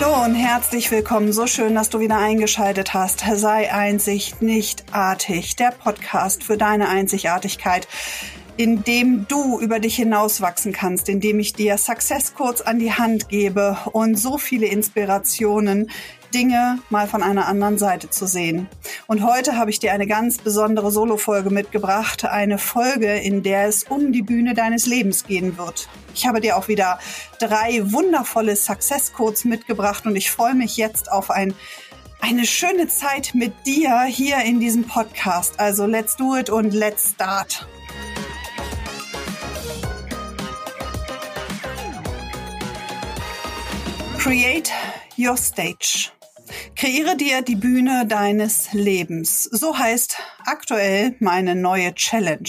Hallo und herzlich willkommen. So schön, dass du wieder eingeschaltet hast. Sei einzig, nicht artig. Der Podcast für deine Einzigartigkeit, in dem du über dich hinauswachsen kannst, in dem ich dir Success Codes an die Hand gebe und so viele Inspirationen, Dinge mal von einer anderen Seite zu sehen. Und heute habe ich dir eine ganz besondere Solo-Folge mitgebracht. Eine Folge, in der es um die Bühne deines Lebens gehen wird. Ich habe dir auch wieder drei wundervolle Success Codes mitgebracht und ich freue mich jetzt auf ein eine schöne Zeit mit dir hier in diesem Podcast. Also let's do it und let's start. Create your stage. Kreiere dir die Bühne deines Lebens. So heißt aktuell meine neue Challenge.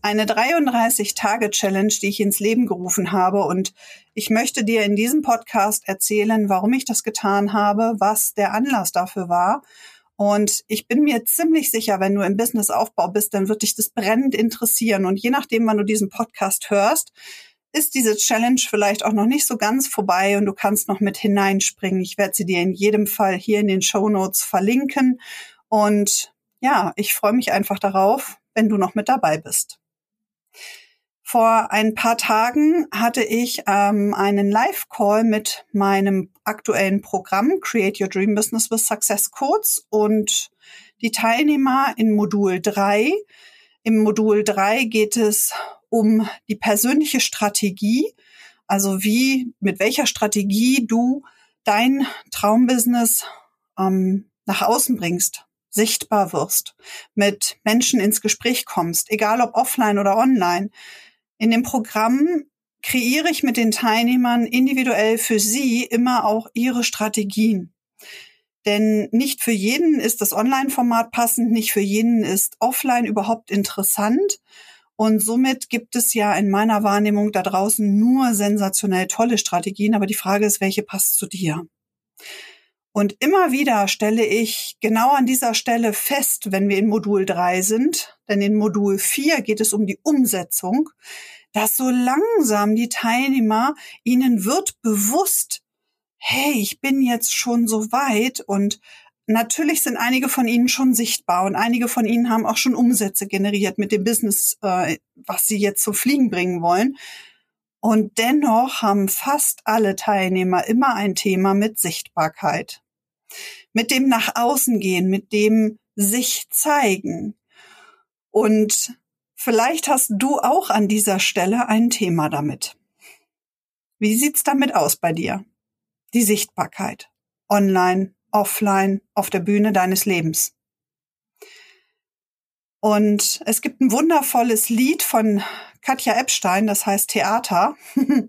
Eine 33-Tage-Challenge, die ich ins Leben gerufen habe. Und ich möchte dir in diesem Podcast erzählen, warum ich das getan habe, was der Anlass dafür war. Und ich bin mir ziemlich sicher, wenn du im Businessaufbau bist, dann wird dich das brennend interessieren. Und je nachdem, wann du diesen Podcast hörst, ist diese Challenge vielleicht auch noch nicht so ganz vorbei und du kannst noch mit hineinspringen. Ich werde sie dir in jedem Fall hier in den Show Notes verlinken. Und ja, ich freue mich einfach darauf, wenn du noch mit dabei bist. Vor ein paar Tagen hatte ich ähm, einen Live-Call mit meinem aktuellen Programm Create Your Dream Business with Success Codes und die Teilnehmer in Modul 3. Im Modul 3 geht es um die persönliche Strategie, also wie, mit welcher Strategie du dein Traumbusiness ähm, nach außen bringst, sichtbar wirst, mit Menschen ins Gespräch kommst, egal ob offline oder online. In dem Programm kreiere ich mit den Teilnehmern individuell für sie immer auch ihre Strategien. Denn nicht für jeden ist das Online-Format passend, nicht für jeden ist offline überhaupt interessant. Und somit gibt es ja in meiner Wahrnehmung da draußen nur sensationell tolle Strategien, aber die Frage ist, welche passt zu dir? Und immer wieder stelle ich genau an dieser Stelle fest, wenn wir in Modul 3 sind, denn in Modul 4 geht es um die Umsetzung, dass so langsam die Teilnehmer, ihnen wird bewusst, hey, ich bin jetzt schon so weit und Natürlich sind einige von ihnen schon sichtbar und einige von ihnen haben auch schon Umsätze generiert mit dem Business, äh, was sie jetzt zum Fliegen bringen wollen. Und dennoch haben fast alle Teilnehmer immer ein Thema mit Sichtbarkeit, mit dem nach außen gehen, mit dem sich zeigen. Und vielleicht hast du auch an dieser Stelle ein Thema damit. Wie sieht's damit aus bei dir? Die Sichtbarkeit. Online, offline auf der Bühne deines Lebens. Und es gibt ein wundervolles Lied von Katja Epstein, das heißt Theater.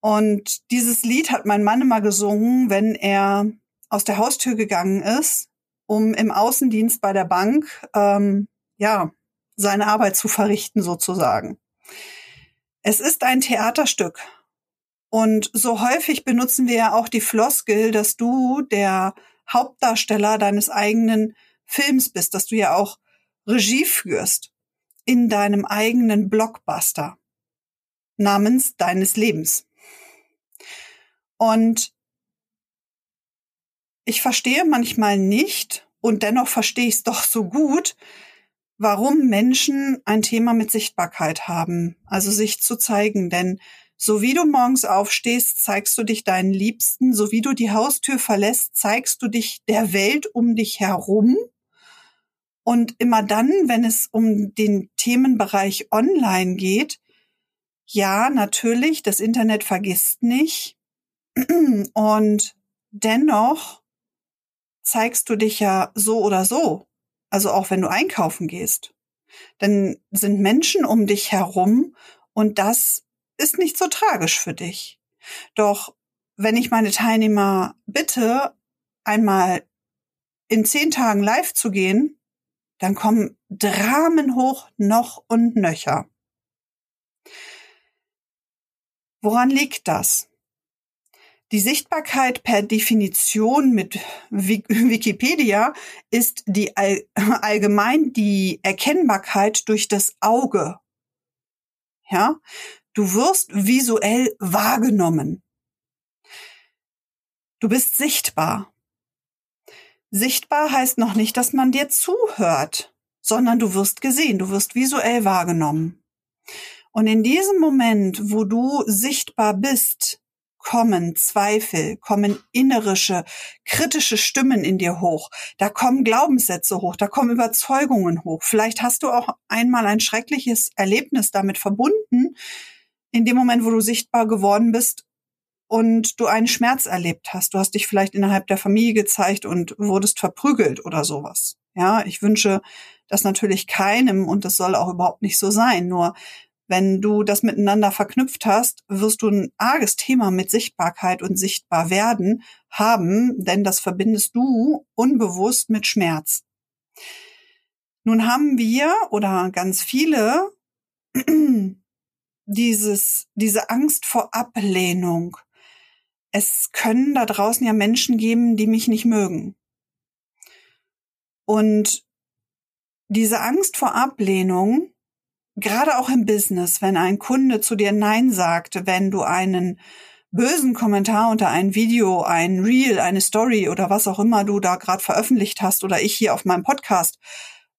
Und dieses Lied hat mein Mann immer gesungen, wenn er aus der Haustür gegangen ist, um im Außendienst bei der Bank ähm, ja seine Arbeit zu verrichten sozusagen. Es ist ein Theaterstück und so häufig benutzen wir ja auch die Floskel, dass du der Hauptdarsteller deines eigenen Films bist, dass du ja auch Regie führst in deinem eigenen Blockbuster namens deines Lebens. Und ich verstehe manchmal nicht, und dennoch verstehe ich es doch so gut, warum Menschen ein Thema mit Sichtbarkeit haben, also sich zu zeigen. Denn so wie du morgens aufstehst, zeigst du dich deinen Liebsten. So wie du die Haustür verlässt, zeigst du dich der Welt um dich herum. Und immer dann, wenn es um den Themenbereich Online geht, ja, natürlich, das Internet vergisst nicht. Und dennoch zeigst du dich ja so oder so. Also auch wenn du einkaufen gehst. Dann sind Menschen um dich herum und das ist nicht so tragisch für dich. Doch wenn ich meine Teilnehmer bitte, einmal in zehn Tagen live zu gehen, dann kommen Dramen hoch noch und nöcher. Woran liegt das? Die Sichtbarkeit per Definition mit Wikipedia ist die allgemein die Erkennbarkeit durch das Auge. Ja, Du wirst visuell wahrgenommen. Du bist sichtbar. Sichtbar heißt noch nicht, dass man dir zuhört, sondern du wirst gesehen, du wirst visuell wahrgenommen. Und in diesem Moment, wo du sichtbar bist, kommen Zweifel, kommen innerische, kritische Stimmen in dir hoch. Da kommen Glaubenssätze hoch, da kommen Überzeugungen hoch. Vielleicht hast du auch einmal ein schreckliches Erlebnis damit verbunden, in dem Moment, wo du sichtbar geworden bist und du einen Schmerz erlebt hast. Du hast dich vielleicht innerhalb der Familie gezeigt und wurdest verprügelt oder sowas. Ja, ich wünsche das natürlich keinem und das soll auch überhaupt nicht so sein. Nur wenn du das miteinander verknüpft hast, wirst du ein arges Thema mit Sichtbarkeit und sichtbar werden haben, denn das verbindest du unbewusst mit Schmerz. Nun haben wir oder ganz viele dieses, diese Angst vor Ablehnung. Es können da draußen ja Menschen geben, die mich nicht mögen. Und diese Angst vor Ablehnung gerade auch im Business, wenn ein Kunde zu dir Nein sagt, wenn du einen bösen Kommentar unter ein Video, ein Reel, eine Story oder was auch immer du da gerade veröffentlicht hast oder ich hier auf meinem Podcast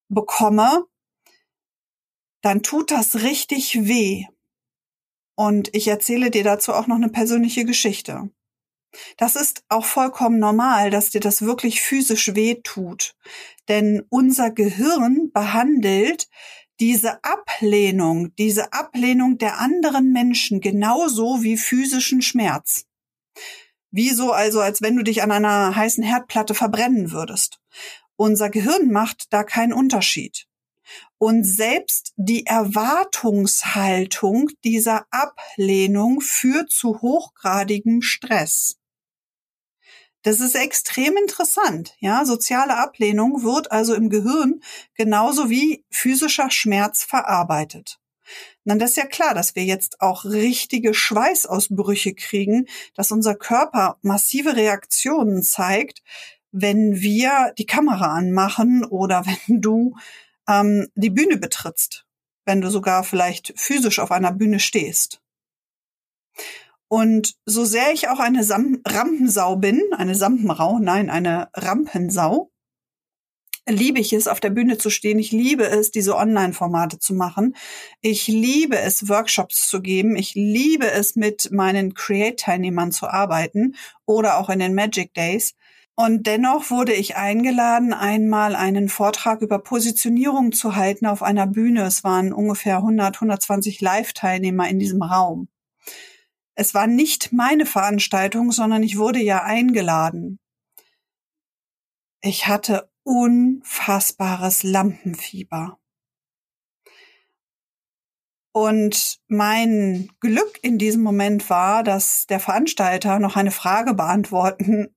bekomme, dann tut das richtig weh. Und ich erzähle dir dazu auch noch eine persönliche Geschichte. Das ist auch vollkommen normal, dass dir das wirklich physisch weh tut. Denn unser Gehirn behandelt diese Ablehnung, diese Ablehnung der anderen Menschen genauso wie physischen Schmerz. Wieso also, als wenn du dich an einer heißen Herdplatte verbrennen würdest. Unser Gehirn macht da keinen Unterschied. Und selbst die Erwartungshaltung dieser Ablehnung führt zu hochgradigem Stress. Das ist extrem interessant. Ja, soziale Ablehnung wird also im Gehirn genauso wie physischer Schmerz verarbeitet. Dann ist ja klar, dass wir jetzt auch richtige Schweißausbrüche kriegen, dass unser Körper massive Reaktionen zeigt, wenn wir die Kamera anmachen oder wenn du ähm, die Bühne betrittst, wenn du sogar vielleicht physisch auf einer Bühne stehst. Und so sehr ich auch eine Sam Rampensau bin, eine Sampenrau, nein, eine Rampensau, liebe ich es, auf der Bühne zu stehen. Ich liebe es, diese Online-Formate zu machen. Ich liebe es, Workshops zu geben. Ich liebe es, mit meinen Create-Teilnehmern zu arbeiten oder auch in den Magic Days. Und dennoch wurde ich eingeladen, einmal einen Vortrag über Positionierung zu halten auf einer Bühne. Es waren ungefähr 100, 120 Live-Teilnehmer in diesem Raum. Es war nicht meine Veranstaltung, sondern ich wurde ja eingeladen. Ich hatte unfassbares Lampenfieber. Und mein Glück in diesem Moment war, dass der Veranstalter noch eine Frage beantworten,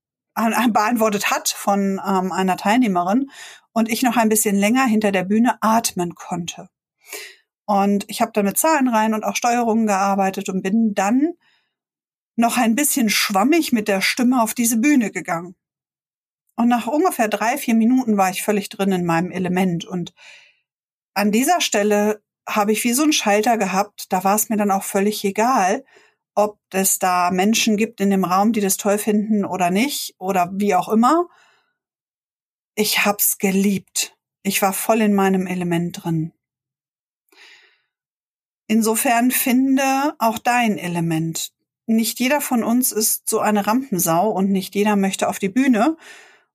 beantwortet hat von ähm, einer Teilnehmerin und ich noch ein bisschen länger hinter der Bühne atmen konnte. Und ich habe dann mit Zahlenreihen und auch Steuerungen gearbeitet und bin dann noch ein bisschen schwammig mit der Stimme auf diese Bühne gegangen. Und nach ungefähr drei, vier Minuten war ich völlig drin in meinem Element. Und an dieser Stelle habe ich wie so einen Schalter gehabt. Da war es mir dann auch völlig egal, ob es da Menschen gibt in dem Raum, die das toll finden oder nicht oder wie auch immer. Ich hab's geliebt. Ich war voll in meinem Element drin. Insofern finde auch dein Element nicht jeder von uns ist so eine Rampensau und nicht jeder möchte auf die Bühne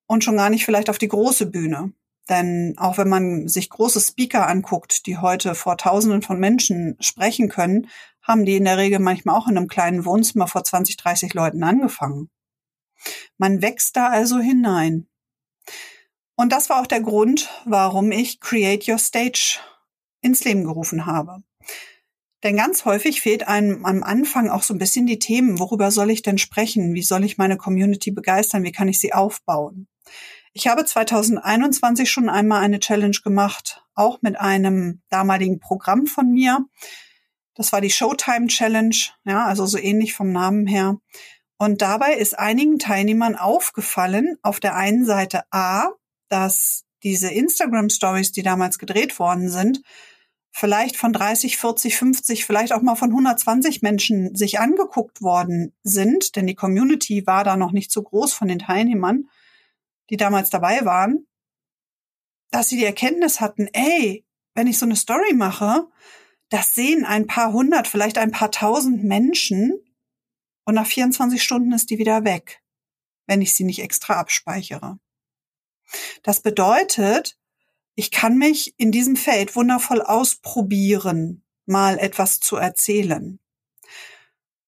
und schon gar nicht vielleicht auf die große Bühne. Denn auch wenn man sich große Speaker anguckt, die heute vor Tausenden von Menschen sprechen können, haben die in der Regel manchmal auch in einem kleinen Wohnzimmer vor 20, 30 Leuten angefangen. Man wächst da also hinein. Und das war auch der Grund, warum ich Create Your Stage ins Leben gerufen habe. Denn ganz häufig fehlt einem am Anfang auch so ein bisschen die Themen. Worüber soll ich denn sprechen? Wie soll ich meine Community begeistern? Wie kann ich sie aufbauen? Ich habe 2021 schon einmal eine Challenge gemacht, auch mit einem damaligen Programm von mir. Das war die Showtime Challenge, ja, also so ähnlich vom Namen her. Und dabei ist einigen Teilnehmern aufgefallen, auf der einen Seite A, dass diese Instagram Stories, die damals gedreht worden sind, vielleicht von 30, 40, 50, vielleicht auch mal von 120 Menschen sich angeguckt worden sind, denn die Community war da noch nicht so groß von den Teilnehmern, die damals dabei waren, dass sie die Erkenntnis hatten, ey, wenn ich so eine Story mache, das sehen ein paar hundert, vielleicht ein paar tausend Menschen und nach 24 Stunden ist die wieder weg, wenn ich sie nicht extra abspeichere. Das bedeutet, ich kann mich in diesem Feld wundervoll ausprobieren, mal etwas zu erzählen.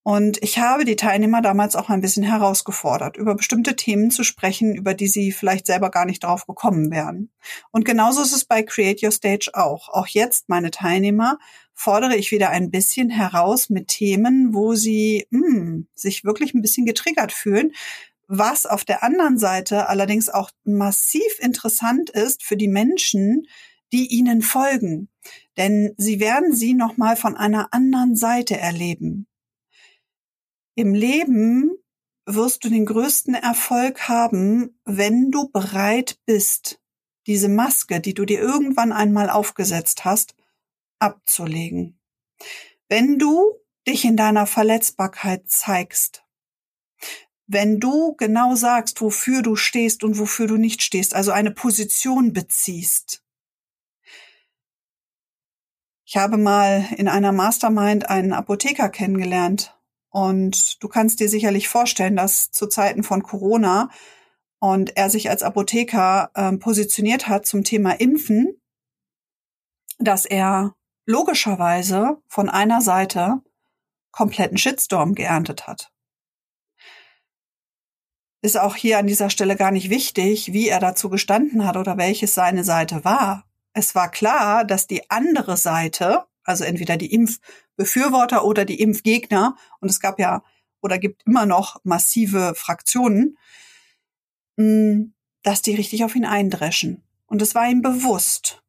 Und ich habe die Teilnehmer damals auch ein bisschen herausgefordert, über bestimmte Themen zu sprechen, über die sie vielleicht selber gar nicht drauf gekommen wären. Und genauso ist es bei Create Your Stage auch. Auch jetzt, meine Teilnehmer, fordere ich wieder ein bisschen heraus mit Themen, wo sie mh, hm, sich wirklich ein bisschen getriggert fühlen, was auf der anderen Seite allerdings auch massiv interessant ist für die Menschen, die ihnen folgen. Denn sie werden sie nochmal von einer anderen Seite erleben. Im Leben wirst du den größten Erfolg haben, wenn du bereit bist, diese Maske, die du dir irgendwann einmal aufgesetzt hast, abzulegen. Wenn du dich in deiner Verletzbarkeit zeigst, wenn du genau sagst, wofür du stehst und wofür du nicht stehst, also eine Position beziehst. Ich habe mal in einer Mastermind einen Apotheker kennengelernt und du kannst dir sicherlich vorstellen, dass zu Zeiten von Corona und er sich als Apotheker äh, positioniert hat zum Thema Impfen, dass er logischerweise von einer Seite kompletten Shitstorm geerntet hat ist auch hier an dieser Stelle gar nicht wichtig, wie er dazu gestanden hat oder welches seine Seite war. Es war klar, dass die andere Seite, also entweder die Impfbefürworter oder die Impfgegner, und es gab ja oder gibt immer noch massive Fraktionen, dass die richtig auf ihn eindreschen. Und es war ihm bewusst.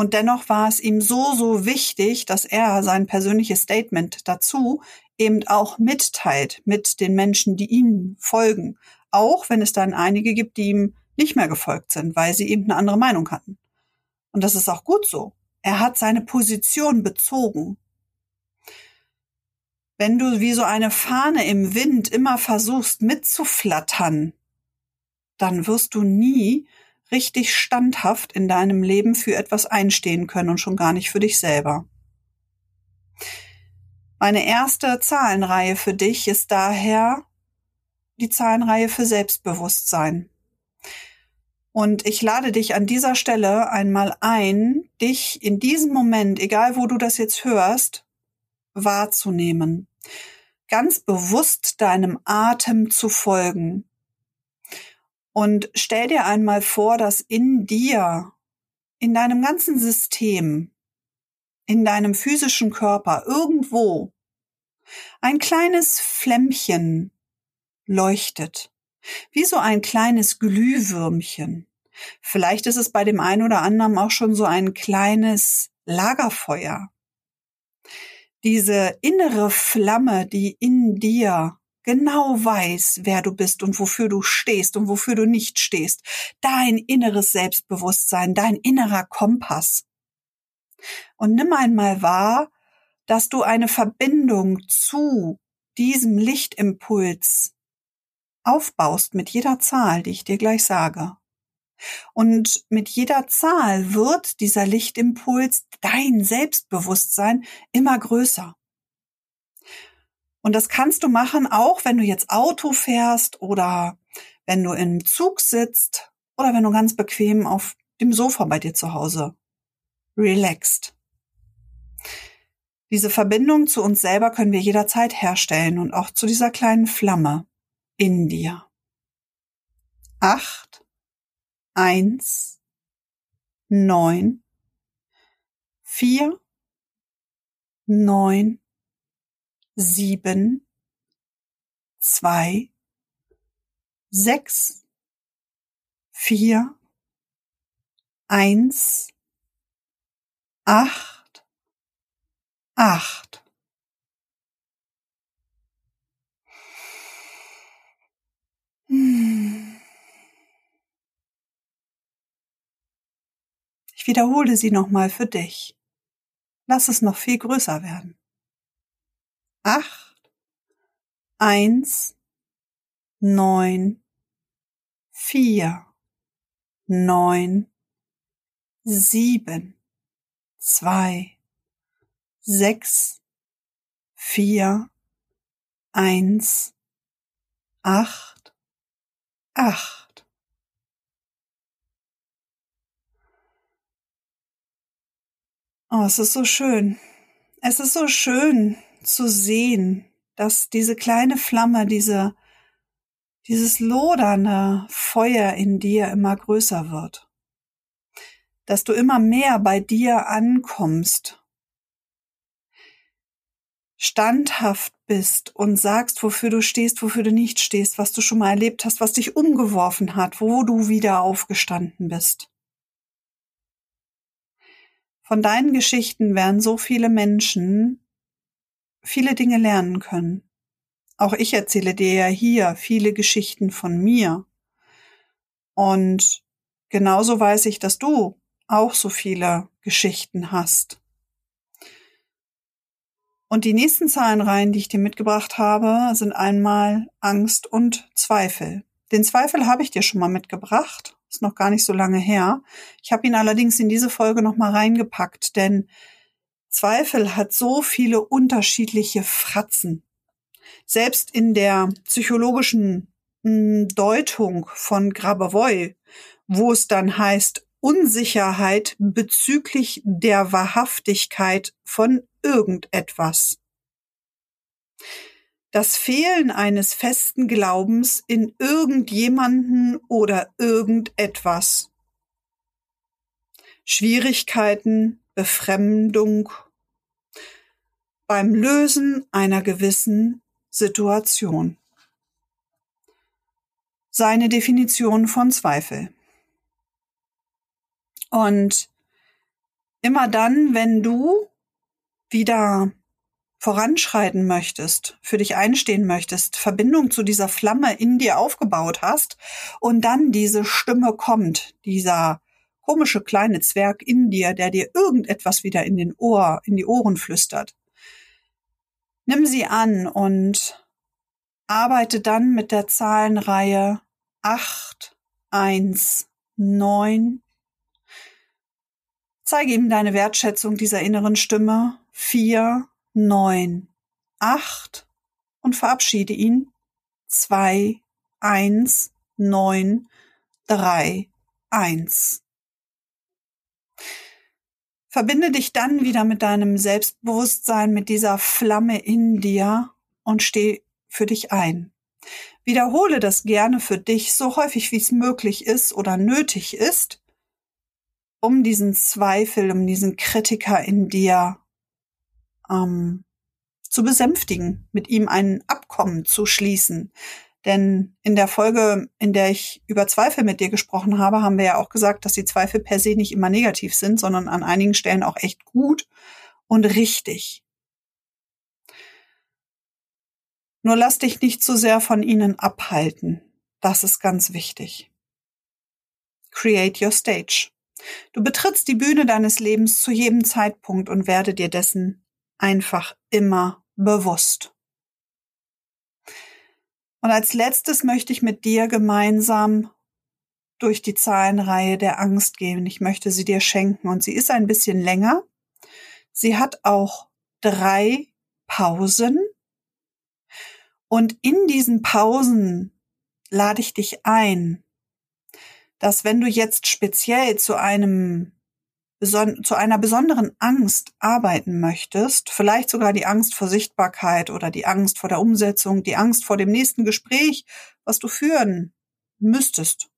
Und dennoch war es ihm so, so wichtig, dass er sein persönliches Statement dazu eben auch mitteilt mit den Menschen, die ihm folgen auch wenn es dann einige gibt, die ihm nicht mehr gefolgt sind, weil sie eben eine andere Meinung hatten. Und das ist auch gut so. Er hat seine Position bezogen. Wenn du wie so eine Fahne im Wind immer versuchst mitzuflattern, dann wirst du nie richtig standhaft in deinem Leben für etwas einstehen können und schon gar nicht für dich selber. Meine erste Zahlenreihe für dich ist daher die Zahlenreihe für Selbstbewusstsein. Und ich lade dich an dieser Stelle einmal ein, dich in diesem Moment, egal wo du das jetzt hörst, wahrzunehmen. Ganz bewusst deinem Atem zu folgen. Und stell dir einmal vor, dass in dir, in deinem ganzen System, in deinem physischen Körper irgendwo ein kleines Flämmchen leuchtet. Wie so ein kleines Glühwürmchen. Vielleicht ist es bei dem einen oder anderen auch schon so ein kleines Lagerfeuer. Diese innere Flamme, die in dir genau weiß, wer du bist und wofür du stehst und wofür du nicht stehst. Dein inneres Selbstbewusstsein, dein innerer Kompass. Und nimm einmal wahr, dass du eine Verbindung zu diesem Lichtimpuls aufbaust mit jeder Zahl, die ich dir gleich sage. Und mit jeder Zahl wird dieser Lichtimpuls, dein Selbstbewusstsein, immer größer. Und das kannst du machen, auch wenn du jetzt Auto fährst oder wenn du im Zug sitzt oder wenn du ganz bequem auf dem Sofa bei dir zu Hause relaxed. Diese Verbindung zu uns selber können wir jederzeit herstellen und auch zu dieser kleinen Flamme in dir. Acht, eins, neun, vier, neun, sieben, zwei, sechs, vier, eins, acht, acht. Ich wiederhole sie nochmal für dich. lass es noch viel größer werden. Acht, eins, neun, vier, neun, sieben, zwei, sechs, vier, eins, acht, acht. Oh, es ist so schön. Es ist so schön zu sehen, dass diese kleine Flamme, diese, dieses lodernde Feuer in dir immer größer wird. Dass du immer mehr bei dir ankommst standhaft bist und sagst, wofür du stehst, wofür du nicht stehst, was du schon mal erlebt hast, was dich umgeworfen hat, wo du wieder aufgestanden bist. Von deinen Geschichten werden so viele Menschen viele Dinge lernen können. Auch ich erzähle dir ja hier viele Geschichten von mir. Und genauso weiß ich, dass du auch so viele Geschichten hast. Und die nächsten Zahlenreihen, die ich dir mitgebracht habe, sind einmal Angst und Zweifel. Den Zweifel habe ich dir schon mal mitgebracht. Ist noch gar nicht so lange her. Ich habe ihn allerdings in diese Folge noch mal reingepackt, denn Zweifel hat so viele unterschiedliche Fratzen. Selbst in der psychologischen hm, Deutung von Grabavoy, wo es dann heißt, Unsicherheit bezüglich der Wahrhaftigkeit von irgendetwas. Das Fehlen eines festen Glaubens in irgendjemanden oder irgendetwas. Schwierigkeiten, Befremdung beim Lösen einer gewissen Situation. Seine Definition von Zweifel. Und immer dann, wenn du wieder voranschreiten möchtest, für dich einstehen möchtest, Verbindung zu dieser Flamme in dir aufgebaut hast und dann diese Stimme kommt, dieser komische kleine Zwerg in dir, der dir irgendetwas wieder in den Ohr, in die Ohren flüstert. Nimm sie an und arbeite dann mit der Zahlenreihe 8, 1, 9, Zeige ihm deine Wertschätzung dieser inneren Stimme. Vier, neun, acht und verabschiede ihn. Zwei, eins, neun, drei, eins. Verbinde dich dann wieder mit deinem Selbstbewusstsein, mit dieser Flamme in dir und steh für dich ein. Wiederhole das gerne für dich so häufig wie es möglich ist oder nötig ist, um diesen Zweifel, um diesen Kritiker in dir ähm, zu besänftigen, mit ihm ein Abkommen zu schließen. Denn in der Folge, in der ich über Zweifel mit dir gesprochen habe, haben wir ja auch gesagt, dass die Zweifel per se nicht immer negativ sind, sondern an einigen Stellen auch echt gut und richtig. Nur lass dich nicht zu sehr von ihnen abhalten. Das ist ganz wichtig. Create your stage. Du betrittst die Bühne deines Lebens zu jedem Zeitpunkt und werde dir dessen einfach immer bewusst. Und als letztes möchte ich mit dir gemeinsam durch die Zahlenreihe der Angst gehen. Ich möchte sie dir schenken und sie ist ein bisschen länger. Sie hat auch drei Pausen. Und in diesen Pausen lade ich dich ein, dass wenn du jetzt speziell zu einem zu einer besonderen Angst arbeiten möchtest, vielleicht sogar die Angst vor Sichtbarkeit oder die Angst vor der Umsetzung, die Angst vor dem nächsten Gespräch, was du führen müsstest.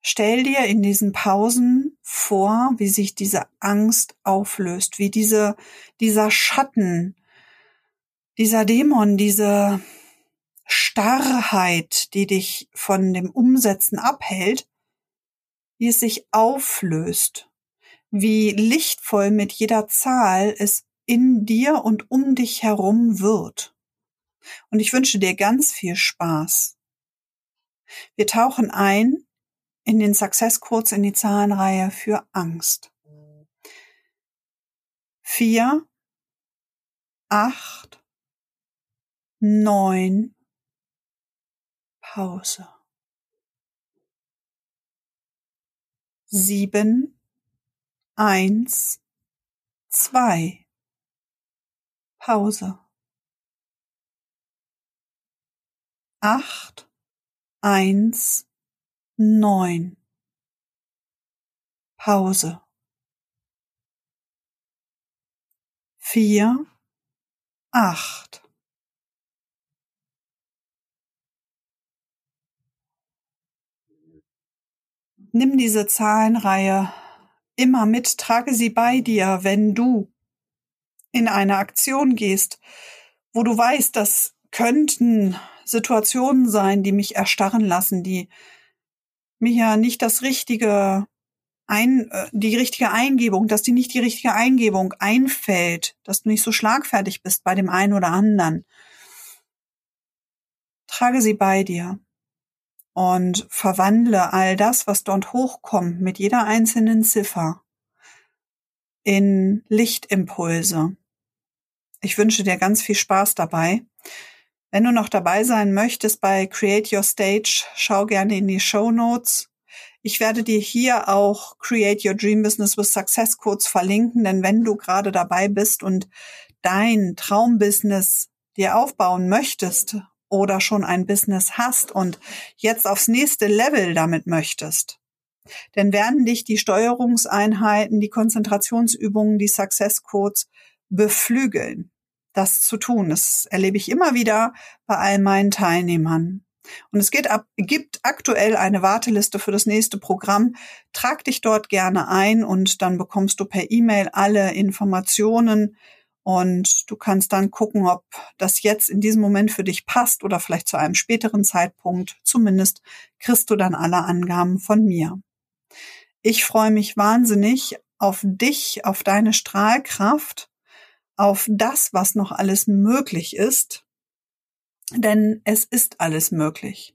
Stell dir in diesen Pausen vor, wie sich diese Angst auflöst, wie diese, dieser Schatten, dieser Dämon, diese, Starrheit, die dich von dem Umsetzen abhält, wie es sich auflöst, wie lichtvoll mit jeder Zahl es in dir und um dich herum wird. Und ich wünsche dir ganz viel Spaß. Wir tauchen ein in den Success Codes in die Zahlenreihe für Angst. vier, acht, neun, Pause. Sieben, eins, zwei, Pause. Acht, eins, neun, Pause. Vier, acht. Nimm diese Zahlenreihe immer mit, trage sie bei dir, wenn du in eine Aktion gehst, wo du weißt, das könnten Situationen sein, die mich erstarren lassen, die mir ja nicht das richtige ein, äh, die richtige Eingebung, dass dir nicht die richtige Eingebung einfällt, dass du nicht so schlagfertig bist bei dem einen oder anderen. Trage sie bei dir und verwandle all das, was dort hochkommt, mit jeder einzelnen Ziffer in Lichtimpulse. Ich wünsche dir ganz viel Spaß dabei. Wenn du noch dabei sein möchtest bei Create Your Stage, schau gerne in die Show Notes. Ich werde dir hier auch Create Your Dream Business with Success Codes verlinken, denn wenn du gerade dabei bist und dein Traumbusiness dir aufbauen möchtest oder schon ein Business hast und jetzt aufs nächste Level damit möchtest, dann werden dich die Steuerungseinheiten, die Konzentrationsübungen, die Success Codes beflügeln, das zu tun. Das erlebe ich immer wieder bei all meinen Teilnehmern. Und es ab, gibt aktuell eine Warteliste für das nächste Programm. Trag dich dort gerne ein und dann bekommst du per E-Mail alle Informationen und du kannst dann gucken, ob das jetzt in diesem Moment für dich passt oder vielleicht zu einem späteren Zeitpunkt. Zumindest kriegst du dann alle Angaben von mir. Ich freue mich wahnsinnig auf dich, auf deine Strahlkraft, auf das, was noch alles möglich ist denn es ist alles möglich.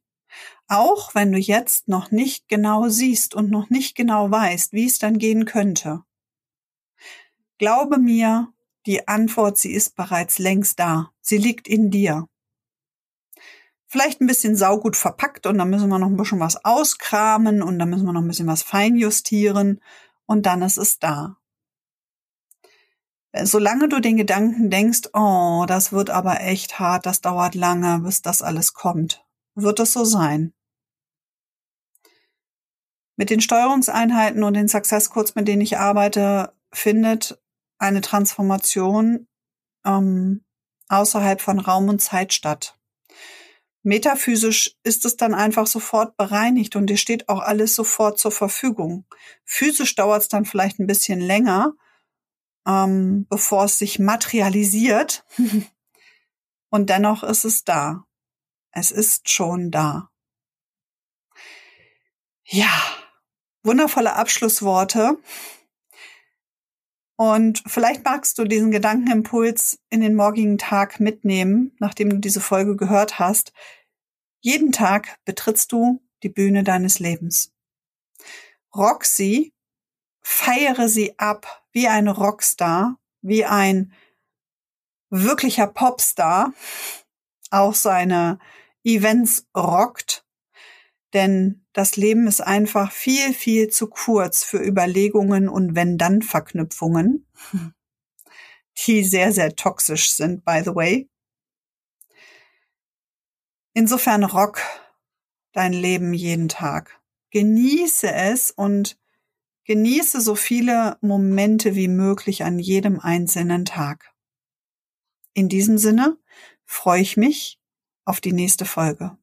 Auch wenn du jetzt noch nicht genau siehst und noch nicht genau weißt, wie es dann gehen könnte. Glaube mir, die Antwort, sie ist bereits längst da. Sie liegt in dir. Vielleicht ein bisschen saugut verpackt und dann müssen wir noch ein bisschen was auskramen und dann müssen wir noch ein bisschen was feinjustieren und dann ist es da solange du den Gedanken denkst, oh, das wird aber echt hart, das dauert lange, bis das alles kommt, wird es so sein. Mit den Steuerungseinheiten und den Success Codes, mit denen ich arbeite, findet eine Transformation ähm, außerhalb von Raum und Zeit statt. Metaphysisch ist es dann einfach sofort bereinigt und dir steht auch alles sofort zur Verfügung. Physisch dauert es dann vielleicht ein bisschen länger, ähm, bevor es sich materialisiert. Und dennoch ist es da. Es ist schon da. Ja, wundervolle Abschlussworte. Und vielleicht magst du diesen Gedankenimpuls in den morgigen Tag mitnehmen, nachdem du diese Folge gehört hast. Jeden Tag betrittst du die Bühne deines Lebens. Rock sie, feiere sie ab, wie ein Rockstar, wie ein wirklicher Popstar auch seine Events rockt. Denn das Leben ist einfach viel, viel zu kurz für Überlegungen und Wenn-Dann-Verknüpfungen, die sehr, sehr toxisch sind, by the way. Insofern rock dein Leben jeden Tag. Genieße es und Genieße so viele Momente wie möglich an jedem einzelnen Tag. In diesem Sinne freue ich mich auf die nächste Folge.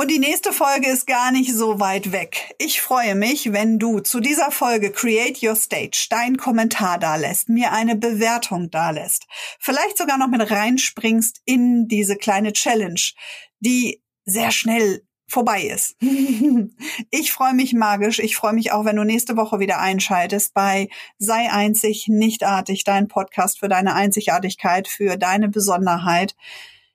Und die nächste Folge ist gar nicht so weit weg. Ich freue mich, wenn du zu dieser Folge Create Your Stage deinen Kommentar dalässt, mir eine Bewertung dalässt, vielleicht sogar noch mit reinspringst in diese kleine Challenge, die sehr schnell vorbei ist. ich freue mich magisch. Ich freue mich auch, wenn du nächste Woche wieder einschaltest bei Sei einzig, nichtartig, dein Podcast für deine Einzigartigkeit, für deine Besonderheit.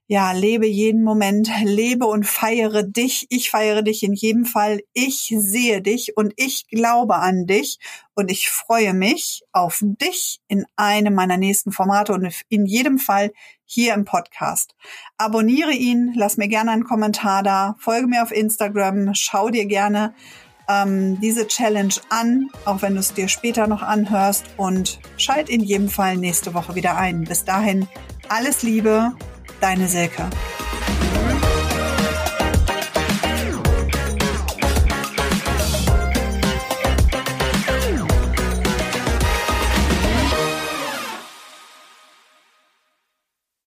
Ja, lebe jeden Moment, lebe und feiere dich. Ich feiere dich in jedem Fall. Ich sehe dich und ich glaube an dich und ich freue mich auf dich in einem meiner nächsten Formate und in jedem Fall hier im Podcast. Abonniere ihn, lass mir gerne einen Kommentar da, folge mir auf Instagram, schau dir gerne ähm, diese Challenge an, auch wenn du es dir später noch anhörst und schalt in jedem Fall nächste Woche wieder ein. Bis dahin alles Liebe, Deine Silke.